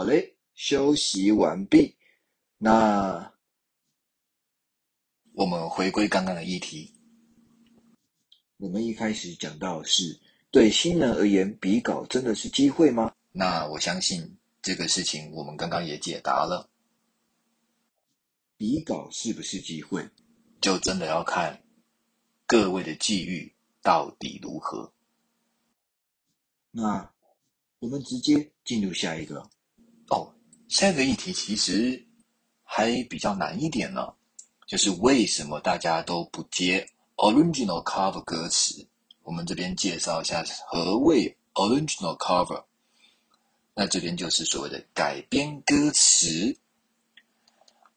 好嘞，休息完毕。那我们回归刚刚的议题，我们一开始讲到是对新人而言，比稿真的是机会吗？那我相信这个事情我们刚刚也解答了，比稿是不是机会，就真的要看各位的际遇到底如何。那我们直接进入下一个哦，下一个议题其实还比较难一点呢，就是为什么大家都不接 original cover 歌词？我们这边介绍一下何谓 original cover。那这边就是所谓的改编歌词。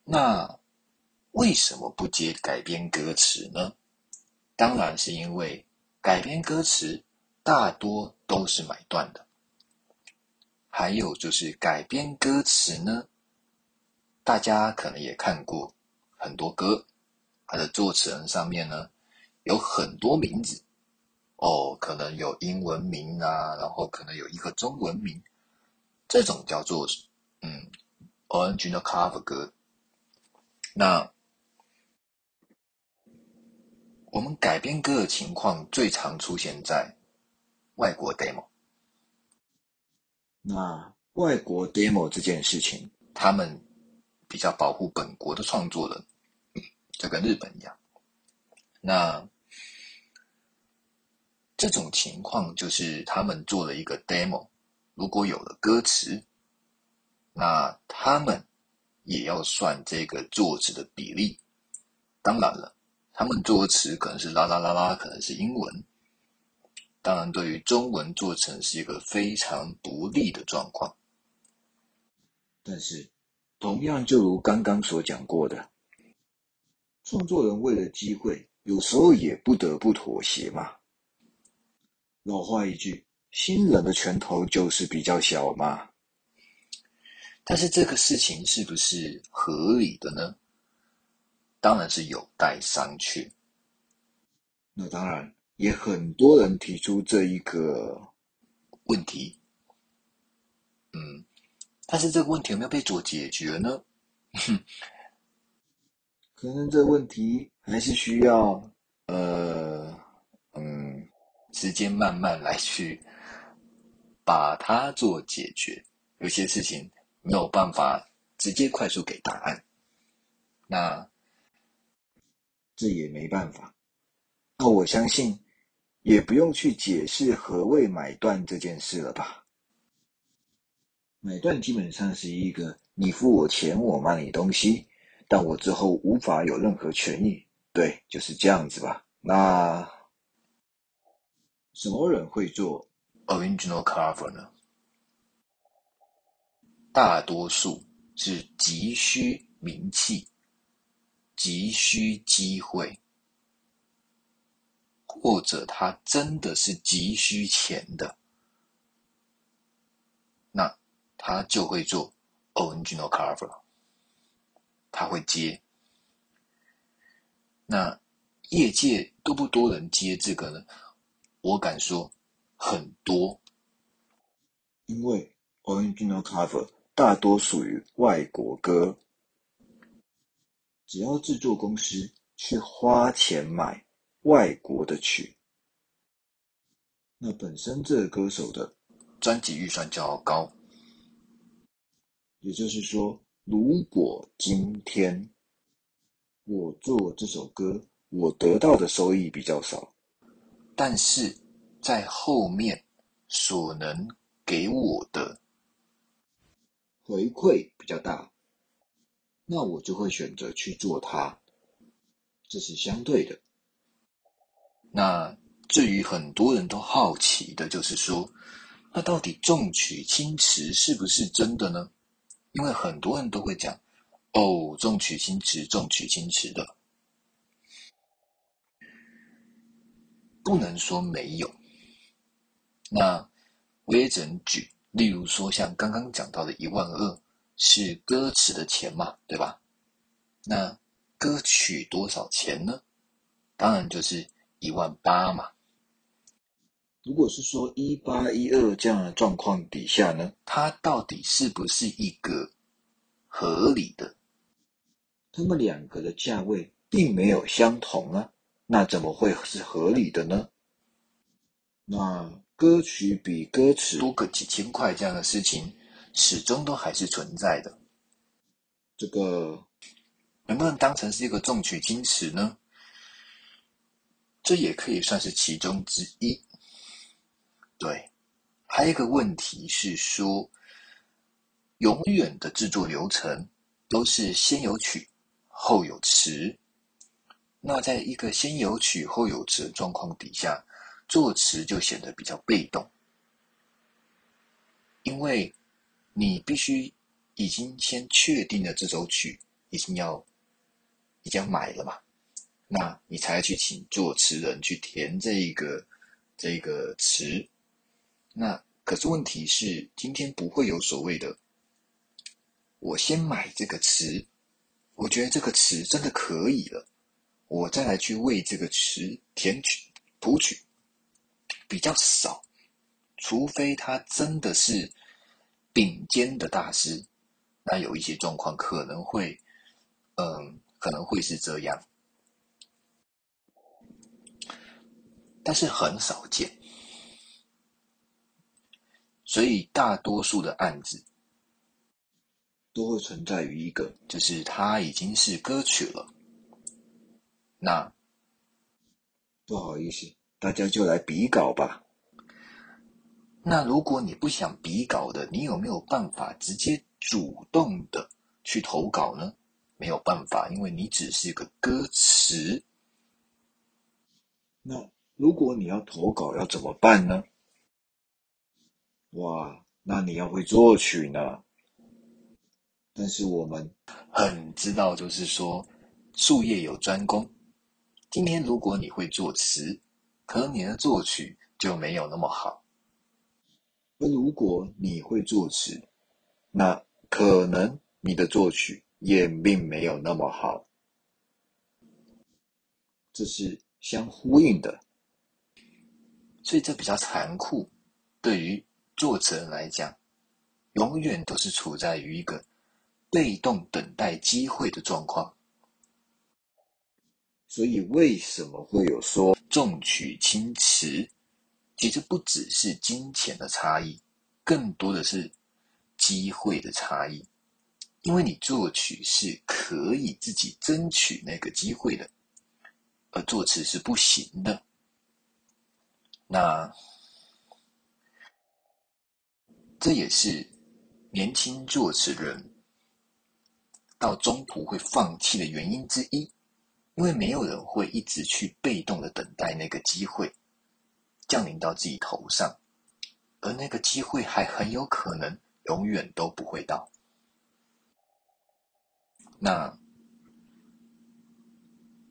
那为什么不接改编歌词呢？当然是因为改编歌词大多都是买断的。还有就是改编歌词呢，大家可能也看过很多歌，它的作词人上面呢有很多名字哦，可能有英文名啊，然后可能有一个中文名，这种叫做嗯 original cover 歌。那我们改编歌的情况最常出现在外国 demo。那外国 demo 这件事情，他们比较保护本国的创作人，就跟日本一样。那这种情况就是他们做了一个 demo，如果有了歌词，那他们也要算这个作词的比例。当然了，他们作词可能是啦啦啦啦，可能是英文。当然，对于中文做成是一个非常不利的状况。但是，同样就如刚刚所讲过的，创作人为了机会，有时候也不得不妥协嘛。老话一句，新人的拳头就是比较小嘛。但是这个事情是不是合理的呢？当然是有待商榷。那当然。也很多人提出这一个问题，嗯，但是这个问题有没有被做解决呢？可能这个问题还是需要呃嗯时间慢慢来去把它做解决。有些事情没有办法直接快速给答案，那这也没办法。那我相信。也不用去解释何谓买断这件事了吧？买断基本上是一个你付我钱，我卖你东西，但我之后无法有任何权益。对，就是这样子吧。那什么人会做 original cover 呢？大多数是急需名气、急需机会。或者他真的是急需钱的，那他就会做 original cover，他会接。那业界多不多人接这个呢？我敢说很多，因为 original cover 大多属于外国歌，只要制作公司去花钱买。外国的曲，那本身这个歌手的专辑预算就要高。也就是说，如果今天我做这首歌，我得到的收益比较少，但是在后面所能给我的回馈比较大，那我就会选择去做它。这是相对的。那至于很多人都好奇的，就是说，那到底重曲轻词是不是真的呢？因为很多人都会讲，哦，重曲轻词，重曲轻词的，不能说没有。那我也只能举，例如说，像刚刚讲到的一万二是歌词的钱嘛，对吧？那歌曲多少钱呢？当然就是。一万八嘛，如果是说一八一二这样的状况底下呢，它到底是不是一个合理的？他们两个的价位并没有相同啊，那怎么会是合理的呢？那歌曲比歌词多个几千块这样的事情，始终都还是存在的。这个能不能当成是一个重取轻词呢？这也可以算是其中之一。对，还有一个问题是说，永远的制作流程都是先有曲后有词。那在一个先有曲后有词的状况底下，作词就显得比较被动，因为你必须已经先确定了这首曲已经要已经要买了嘛，那你才去请作词人去填这个这个词。那可是问题是，今天不会有所谓的，我先买这个词，我觉得这个词真的可以了，我再来去为这个词填曲谱曲。比较少，除非他真的是顶尖的大师，那有一些状况可能会，嗯，可能会是这样，但是很少见，所以大多数的案子都会存在于一个，就是它已经是歌曲了，那不好意思。大家就来比稿吧。那如果你不想比稿的，你有没有办法直接主动的去投稿呢？没有办法，因为你只是一个歌词。那如果你要投稿，要怎么办呢？哇，那你要会作曲呢。但是我们很知道，就是说术业有专攻。今天如果你会作词。可能你的作曲就没有那么好。而如果你会作词，那可能你的作曲也并没有那么好。这是相呼应的，所以这比较残酷。对于作词人来讲，永远都是处在于一个被动等待机会的状况。所以为什么会有说？重取轻词，其实不只是金钱的差异，更多的是机会的差异。因为你作曲是可以自己争取那个机会的，而作词是不行的。那这也是年轻作词人到中途会放弃的原因之一。因为没有人会一直去被动的等待那个机会降临到自己头上，而那个机会还很有可能永远都不会到。那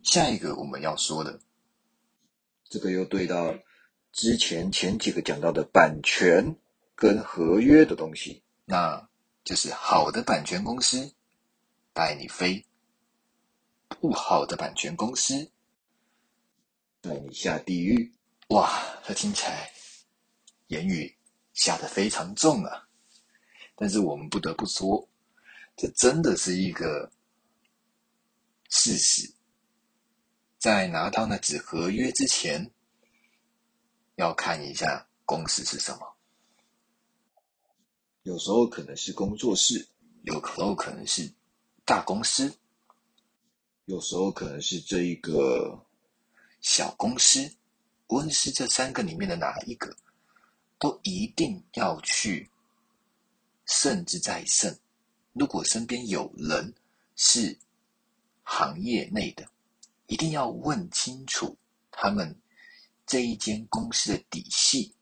下一个我们要说的，这个又对到之前前几个讲到的版权跟合约的东西，那就是好的版权公司带你飞。不好的版权公司带你下地狱，哇！他听起来言语下的非常重啊。但是我们不得不说，这真的是一个事实。在拿到那纸合约之前，要看一下公司是什么。有时候可能是工作室，有时候可能是大公司。有时候可能是这一个小公司，无论是这三个里面的哪一个，都一定要去慎之再慎。如果身边有人是行业内的，一定要问清楚他们这一间公司的底细。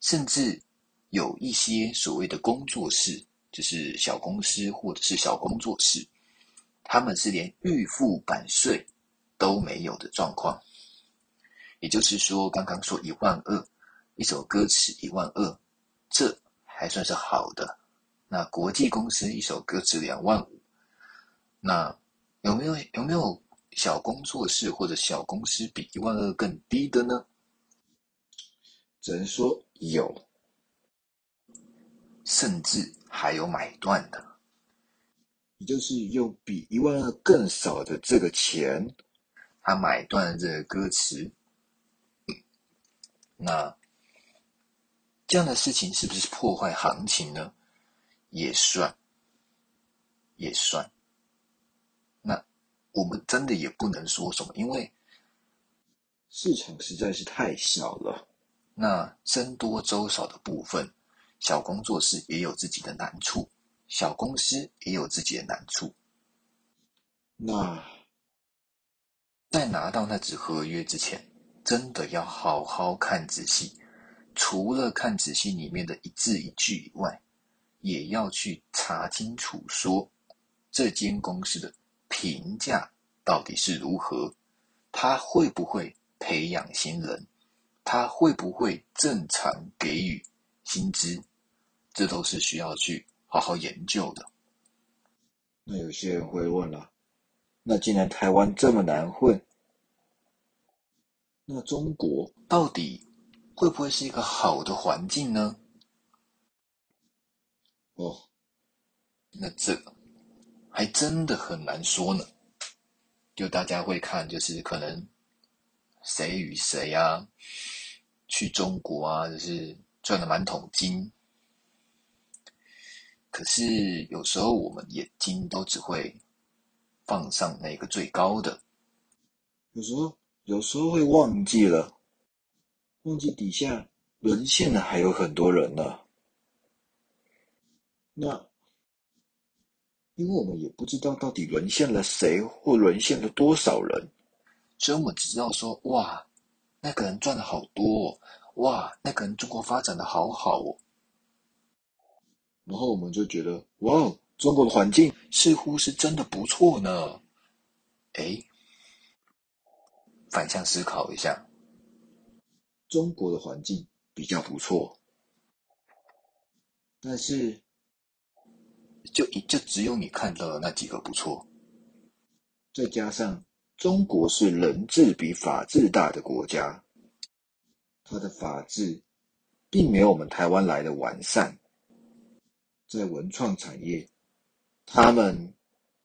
甚至有一些所谓的工作室，就是小公司或者是小工作室。他们是连预付版税都没有的状况，也就是说，刚刚说一万二一首歌词一万二，这还算是好的。那国际公司一首歌词两万五，那有没有有没有小工作室或者小公司比一万二更低的呢？只能说有，甚至还有买断的。也就是用比一万二更少的这个钱，他买断了这个歌词。那这样的事情是不是破坏行情呢？也算，也算。那我们真的也不能说什么，因为市场实在是太小了。那僧多粥少的部分，小工作室也有自己的难处。小公司也有自己的难处。那在拿到那纸合约之前，真的要好好看仔细。除了看仔细里面的一字一句以外，也要去查清楚，说这间公司的评价到底是如何，他会不会培养新人，他会不会正常给予薪资，这都是需要去。好好研究的。那有些人会问了：那既然台湾这么难混，那中国到底会不会是一个好的环境呢？哦，那这还真的很难说呢。就大家会看，就是可能谁与谁啊，去中国啊，就是赚了满桶金。可是有时候我们眼睛都只会放上那个最高的，有时候有时候会忘记了，忘记底下沦陷的还有很多人呢。那因为我们也不知道到底沦陷了谁或沦陷了多少人，所以我们只知道说：哇，那个人赚的好多，哦哇，那个人中国发展的好好哦。然后我们就觉得，哇，中国的环境似乎是真的不错呢。哎，反向思考一下，中国的环境比较不错，但是就一就只有你看到的那几个不错，再加上中国是人治比法治大的国家，它的法治并没有我们台湾来的完善。在文创产业，他们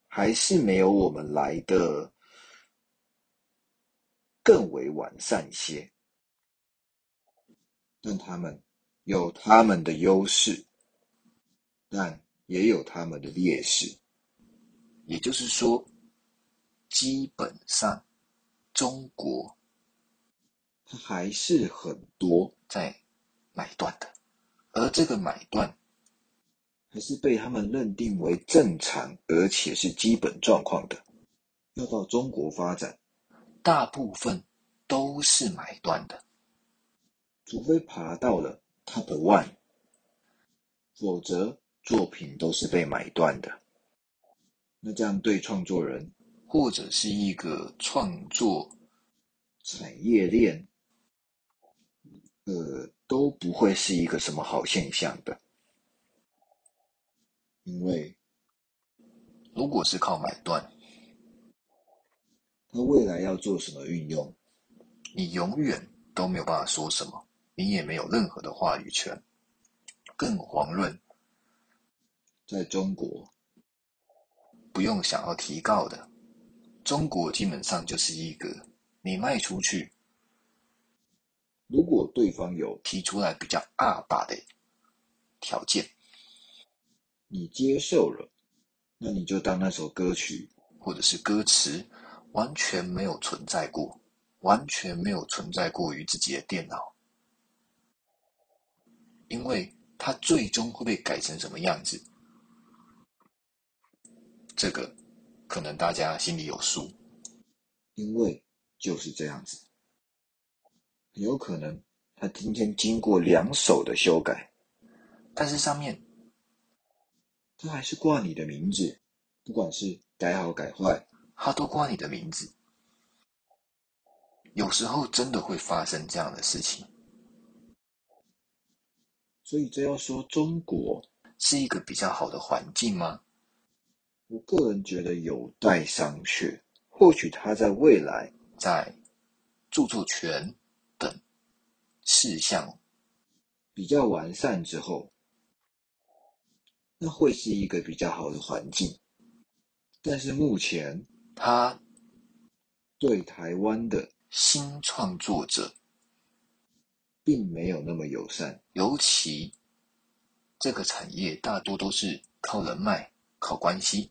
还是没有我们来的更为完善一些，但他们有他们的优势，但也有他们的劣势。也就是说，基本上中国它还是很多在买断的，而这个买断。还是被他们认定为正常，而且是基本状况的。要到中国发展，大部分都是买断的，除非爬到了 top one，否则作品都是被买断的。那这样对创作人或者是一个创作产业链，呃，都不会是一个什么好现象的。因为，如果是靠买断，他未来要做什么运用，你永远都没有办法说什么，你也没有任何的话语权。更遑论在中国，不用想要提告的，中国基本上就是一个你卖出去，如果对方有提出来比较二把的条件。你接受了，那你就当那首歌曲或者是歌词完全没有存在过，完全没有存在过于自己的电脑，因为它最终会被改成什么样子，这个可能大家心里有数，因为就是这样子，有可能他今天经过两手的修改，但是上面。他还是挂你的名字，不管是改好改坏，他都挂你的名字。有时候真的会发生这样的事情，所以这要说中国是一个比较好的环境吗？我个人觉得有待商榷。或许他在未来在著作权等事项比较完善之后，那会是一个比较好的环境。但是目前，他对台湾的新创作者并没有那么友善，尤其这个产业大多都是靠人脉、靠关系，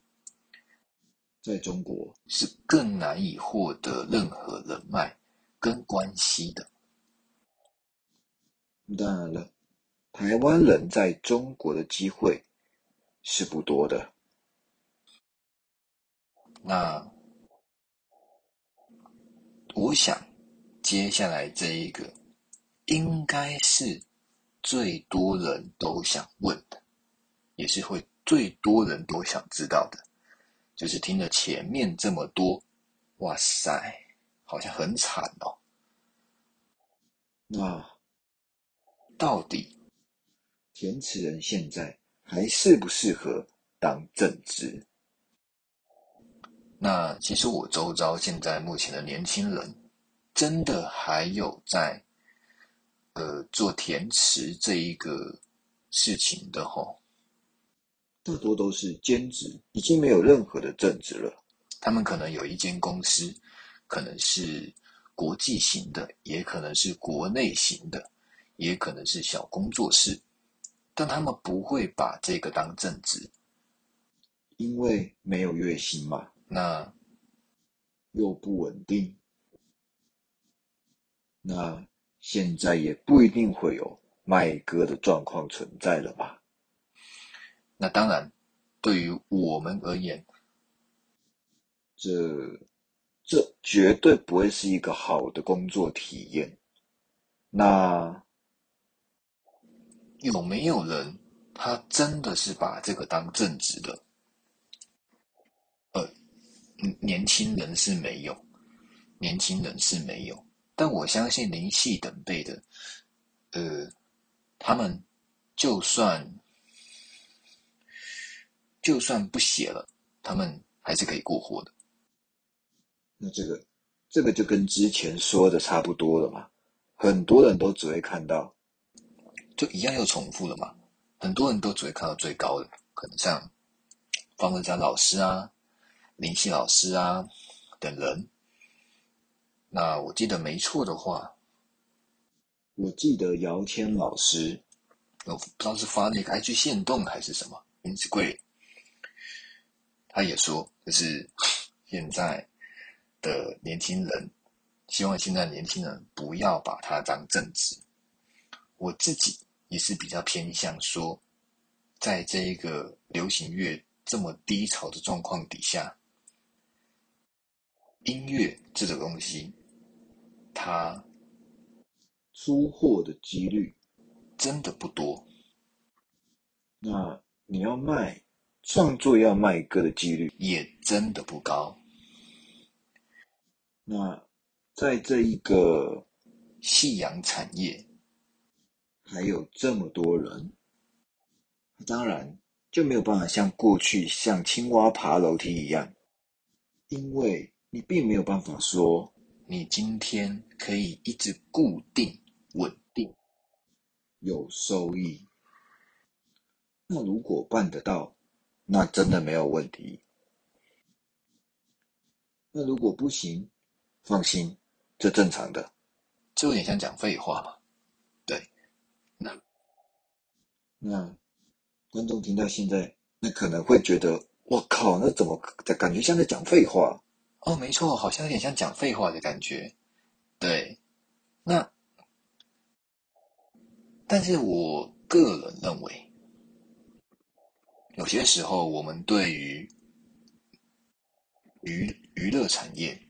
在中国是更难以获得任何人脉跟关系的。当然了，台湾人在中国的机会是不多的。那我想，接下来这一个应该是最多人都想问的，也是会最多人都想知道的。就是听了前面这么多，哇塞，好像很惨哦。那到底填词人现在还适不适合当正职？那其实我周遭现在目前的年轻人，真的还有在，呃，做填词这一个事情的吼，大多都是兼职，已经没有任何的正职了。他们可能有一间公司，可能是国际型的，也可能是国内型的，也可能是小工作室，但他们不会把这个当正职，因为没有月薪嘛。那又不稳定，那现在也不一定会有卖歌的状况存在了吧？那当然，对于我们而言，这这绝对不会是一个好的工作体验。那有没有人他真的是把这个当正职的？呃年轻人是没有，年轻人是没有，但我相信林系等辈的，呃，他们就算就算不写了，他们还是可以过活的。那这个这个就跟之前说的差不多了嘛？很多人都只会看到，就一样又重复了嘛？很多人都只会看到最高的，可能像方文山老师啊。林夕老师啊，等人。那我记得没错的话，我记得姚谦老师，我不知道是发那个 IG 线动还是什么，名字贵。他也说，就是现在的年轻人，希望现在年轻人不要把它当正职。我自己也是比较偏向说，在这一个流行乐这么低潮的状况底下。音乐这种东西，它出货的几率真的不多。那你要卖创作要卖歌的几率也真的不高。那在这一个夕阳产业，还有这么多人，当然就没有办法像过去像青蛙爬楼梯一样，因为。你并没有办法说，你今天可以一直固定、稳定、有收益。那如果办得到，那真的没有问题。那如果不行，放心，这正常的。这有点像讲废话嘛？对。那那观众听到现在，那可能会觉得，我靠，那怎么感觉像在讲废话？哦，没错，好像有点像讲废话的感觉。对，那，但是我个人认为，有些时候我们对于娱娱乐产业，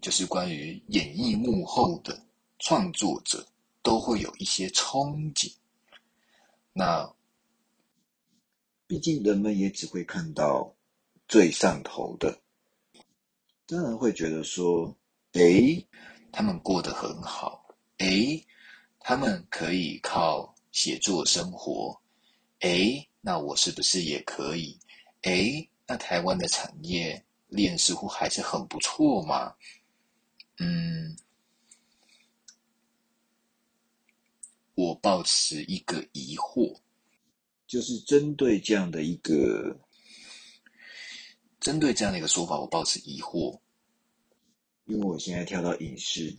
就是关于演艺幕后的创作者，都会有一些憧憬。那，毕竟人们也只会看到最上头的。当然会觉得说，诶，他们过得很好，诶，他们可以靠写作生活，诶，那我是不是也可以？诶，那台湾的产业链似乎还是很不错嘛？嗯，我抱持一个疑惑，就是针对这样的一个，针对这样的一个说法，我抱持疑惑。因为我现在跳到影视，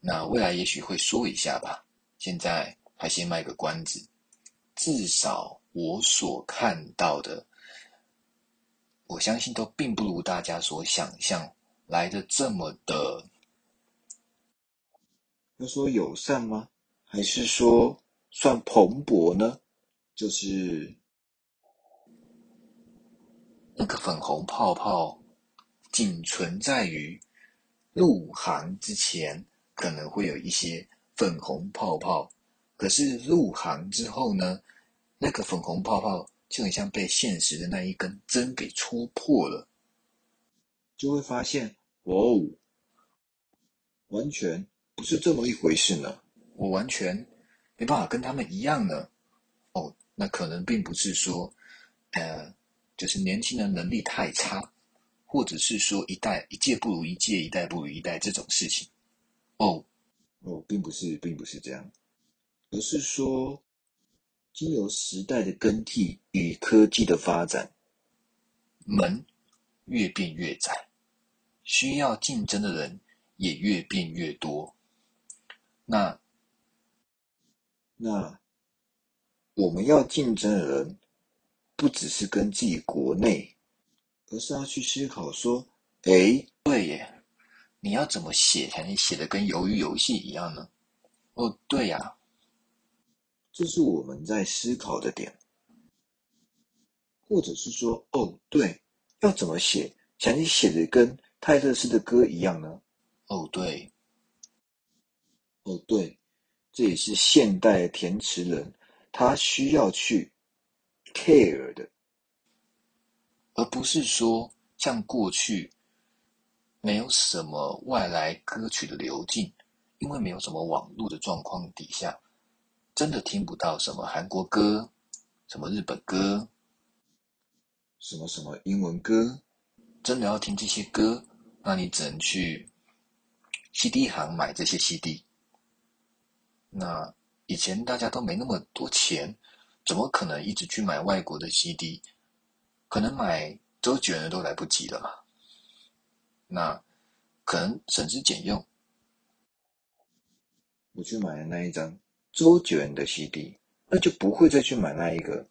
那未来也许会说一下吧。现在还先卖个关子，至少我所看到的，我相信都并不如大家所想象来的这么的。要说友善吗？还是说算蓬勃呢？就是那个粉红泡泡，仅存在于入行之前，可能会有一些粉红泡泡。可是入行之后呢，那个粉红泡泡就很像被现实的那一根针给戳破了，就会发现，哦，完全不是这么一回事呢。我完全没办法跟他们一样呢。哦，那可能并不是说，呃，就是年轻人能力太差，或者是说一代一届不如一届，一代不如一代这种事情。哦，哦，并不是，并不是这样，而是说，经由时代的更替与科技的发展，门越变越窄，需要竞争的人也越变越多。那那我们要竞争的人，不只是跟自己国内，而是要去思考说，哎，对耶，你要怎么写才能写的跟鱿鱼游戏一样呢？哦，对呀，这是我们在思考的点，或者是说，哦，对，要怎么写才能写的跟泰勒斯的歌一样呢？哦，对，哦，对。这也是现代填词人他需要去 care 的，而不是说像过去没有什么外来歌曲的流进，因为没有什么网络的状况底下，真的听不到什么韩国歌、什么日本歌、什么什么英文歌，真的要听这些歌，那你只能去 CD 行买这些 CD。那以前大家都没那么多钱，怎么可能一直去买外国的 CD？可能买周杰伦都来不及了嘛。那可能省吃俭用，我去买了那一张周杰伦的 CD，那就不会再去买那一个，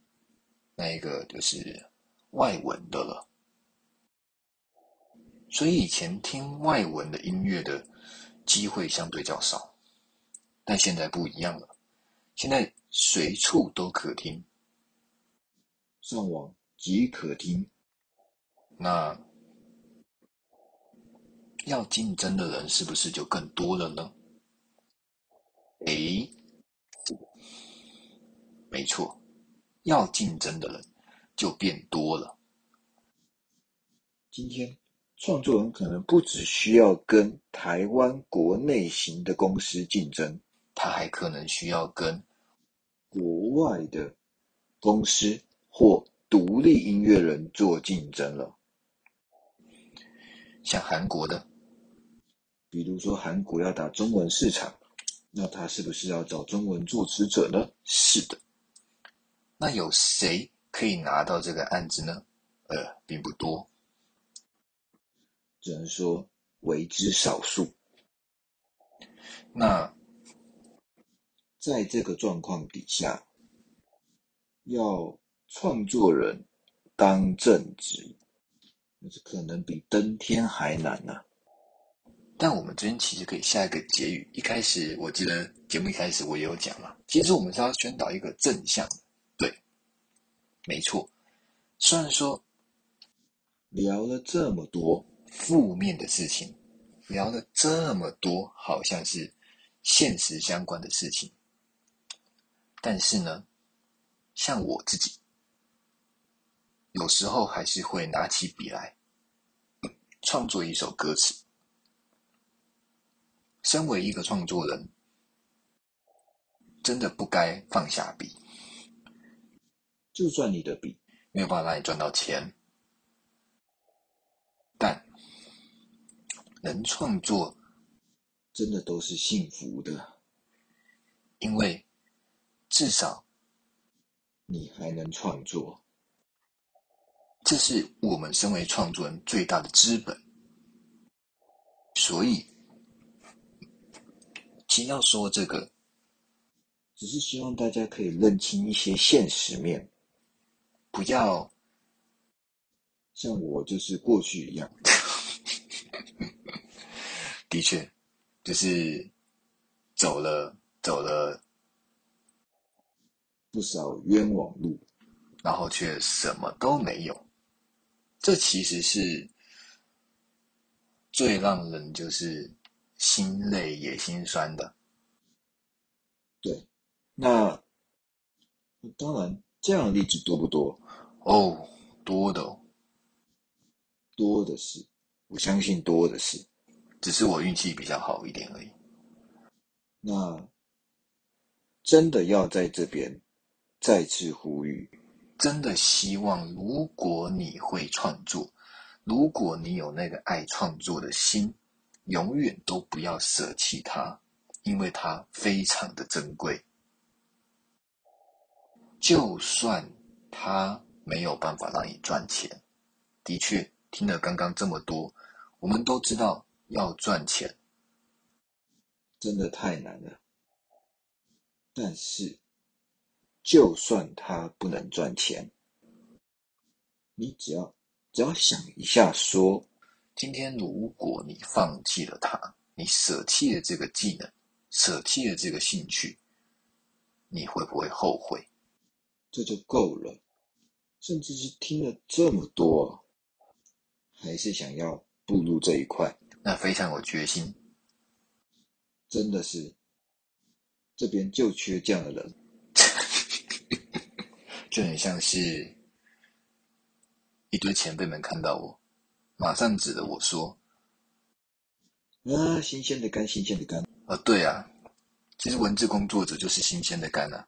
那一个就是外文的了。所以以前听外文的音乐的机会相对较少。但现在不一样了，现在随处都可听，上网即可听。那要竞争的人是不是就更多了呢？诶，没错，要竞争的人就变多了。今天创作人可能不只需要跟台湾国内型的公司竞争。他还可能需要跟国外的公司或独立音乐人做竞争了，像韩国的，比如说韩国要打中文市场，那他是不是要找中文作词者呢？是的。那有谁可以拿到这个案子呢？呃，并不多，只能说为之少数。那。在这个状况底下，要创作人当正职，那是可能比登天还难呐。但我们这边其实可以下一个结语。一开始我记得节目一开始我也有讲了，其实我们是要宣导一个正向没错。虽然说聊了这么多负面的事情，聊了这么多好像是现实相关的事情。但是呢，像我自己，有时候还是会拿起笔来创作一首歌词。身为一个创作人，真的不该放下笔。就算你的笔没有办法让你赚到钱，但能创作，真的都是幸福的，因为。至少你还能创作。这是我们身为创作人最大的资本。所以，其实要说这个，只是希望大家可以认清一些现实面，不要像我就是过去一样。的确，就是走了走了不少冤枉路，然后却什么都没有。这其实是最让人就是心累也心酸的。对，那当然这样的例子多不多？哦，多的哦，多的是，我相信多的是。只是我运气比较好一点而已。那真的要在这边再次呼吁，真的希望，如果你会创作，如果你有那个爱创作的心，永远都不要舍弃它，因为它非常的珍贵。就算它没有办法让你赚钱，的确，听了刚刚这么多，我们都知道。要赚钱，真的太难了。但是，就算他不能赚钱，你只要只要想一下，说今天如果你放弃了他，你舍弃了这个技能，舍弃了这个兴趣，你会不会后悔？这就够了。甚至是听了这么多，还是想要步入这一块。那非常有决心，真的是，这边就缺这样的人，就很像是一堆前辈们看到我，马上指着我说：“啊，新鲜的肝，新鲜的肝。”啊，对啊，其实文字工作者就是新鲜的肝啊，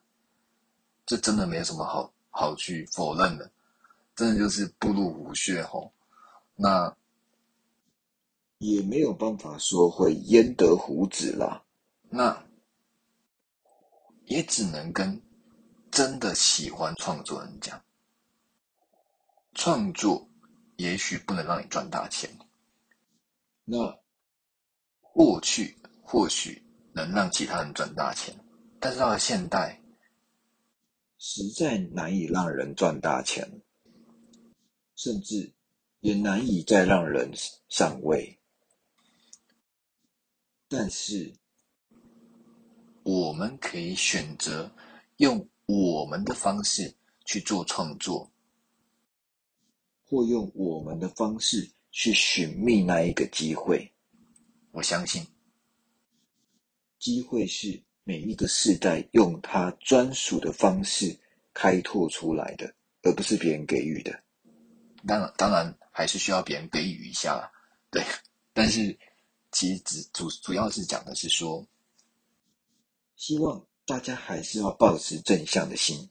这真的没有什么好好去否认的，真的就是步入虎穴吼，那。也没有办法说会焉得虎子啦，那也只能跟真的喜欢创作人讲，创作也许不能让你赚大钱，那过去或许能让其他人赚大钱，但是到了现代，实在难以让人赚大钱，甚至也难以再让人上位。但是，我们可以选择用我们的方式去做创作，或用我们的方式去寻觅那一个机会。我相信，机会是每一个世代用他专属的方式开拓出来的，而不是别人给予的。当然，当然还是需要别人给予一下，对。但是。其实主主主要是讲的是说，希望大家还是要保持正向的心。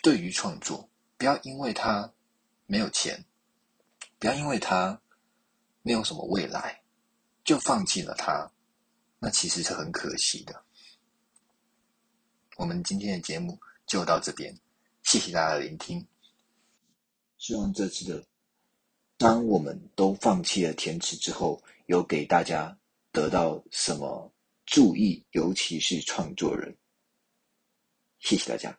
对于创作，不要因为他没有钱，不要因为他没有什么未来，就放弃了他，那其实是很可惜的。我们今天的节目就到这边，谢谢大家的聆听。希望这次的，当我们都放弃了填词之后，有给大家。得到什么注意，尤其是创作人。谢谢大家。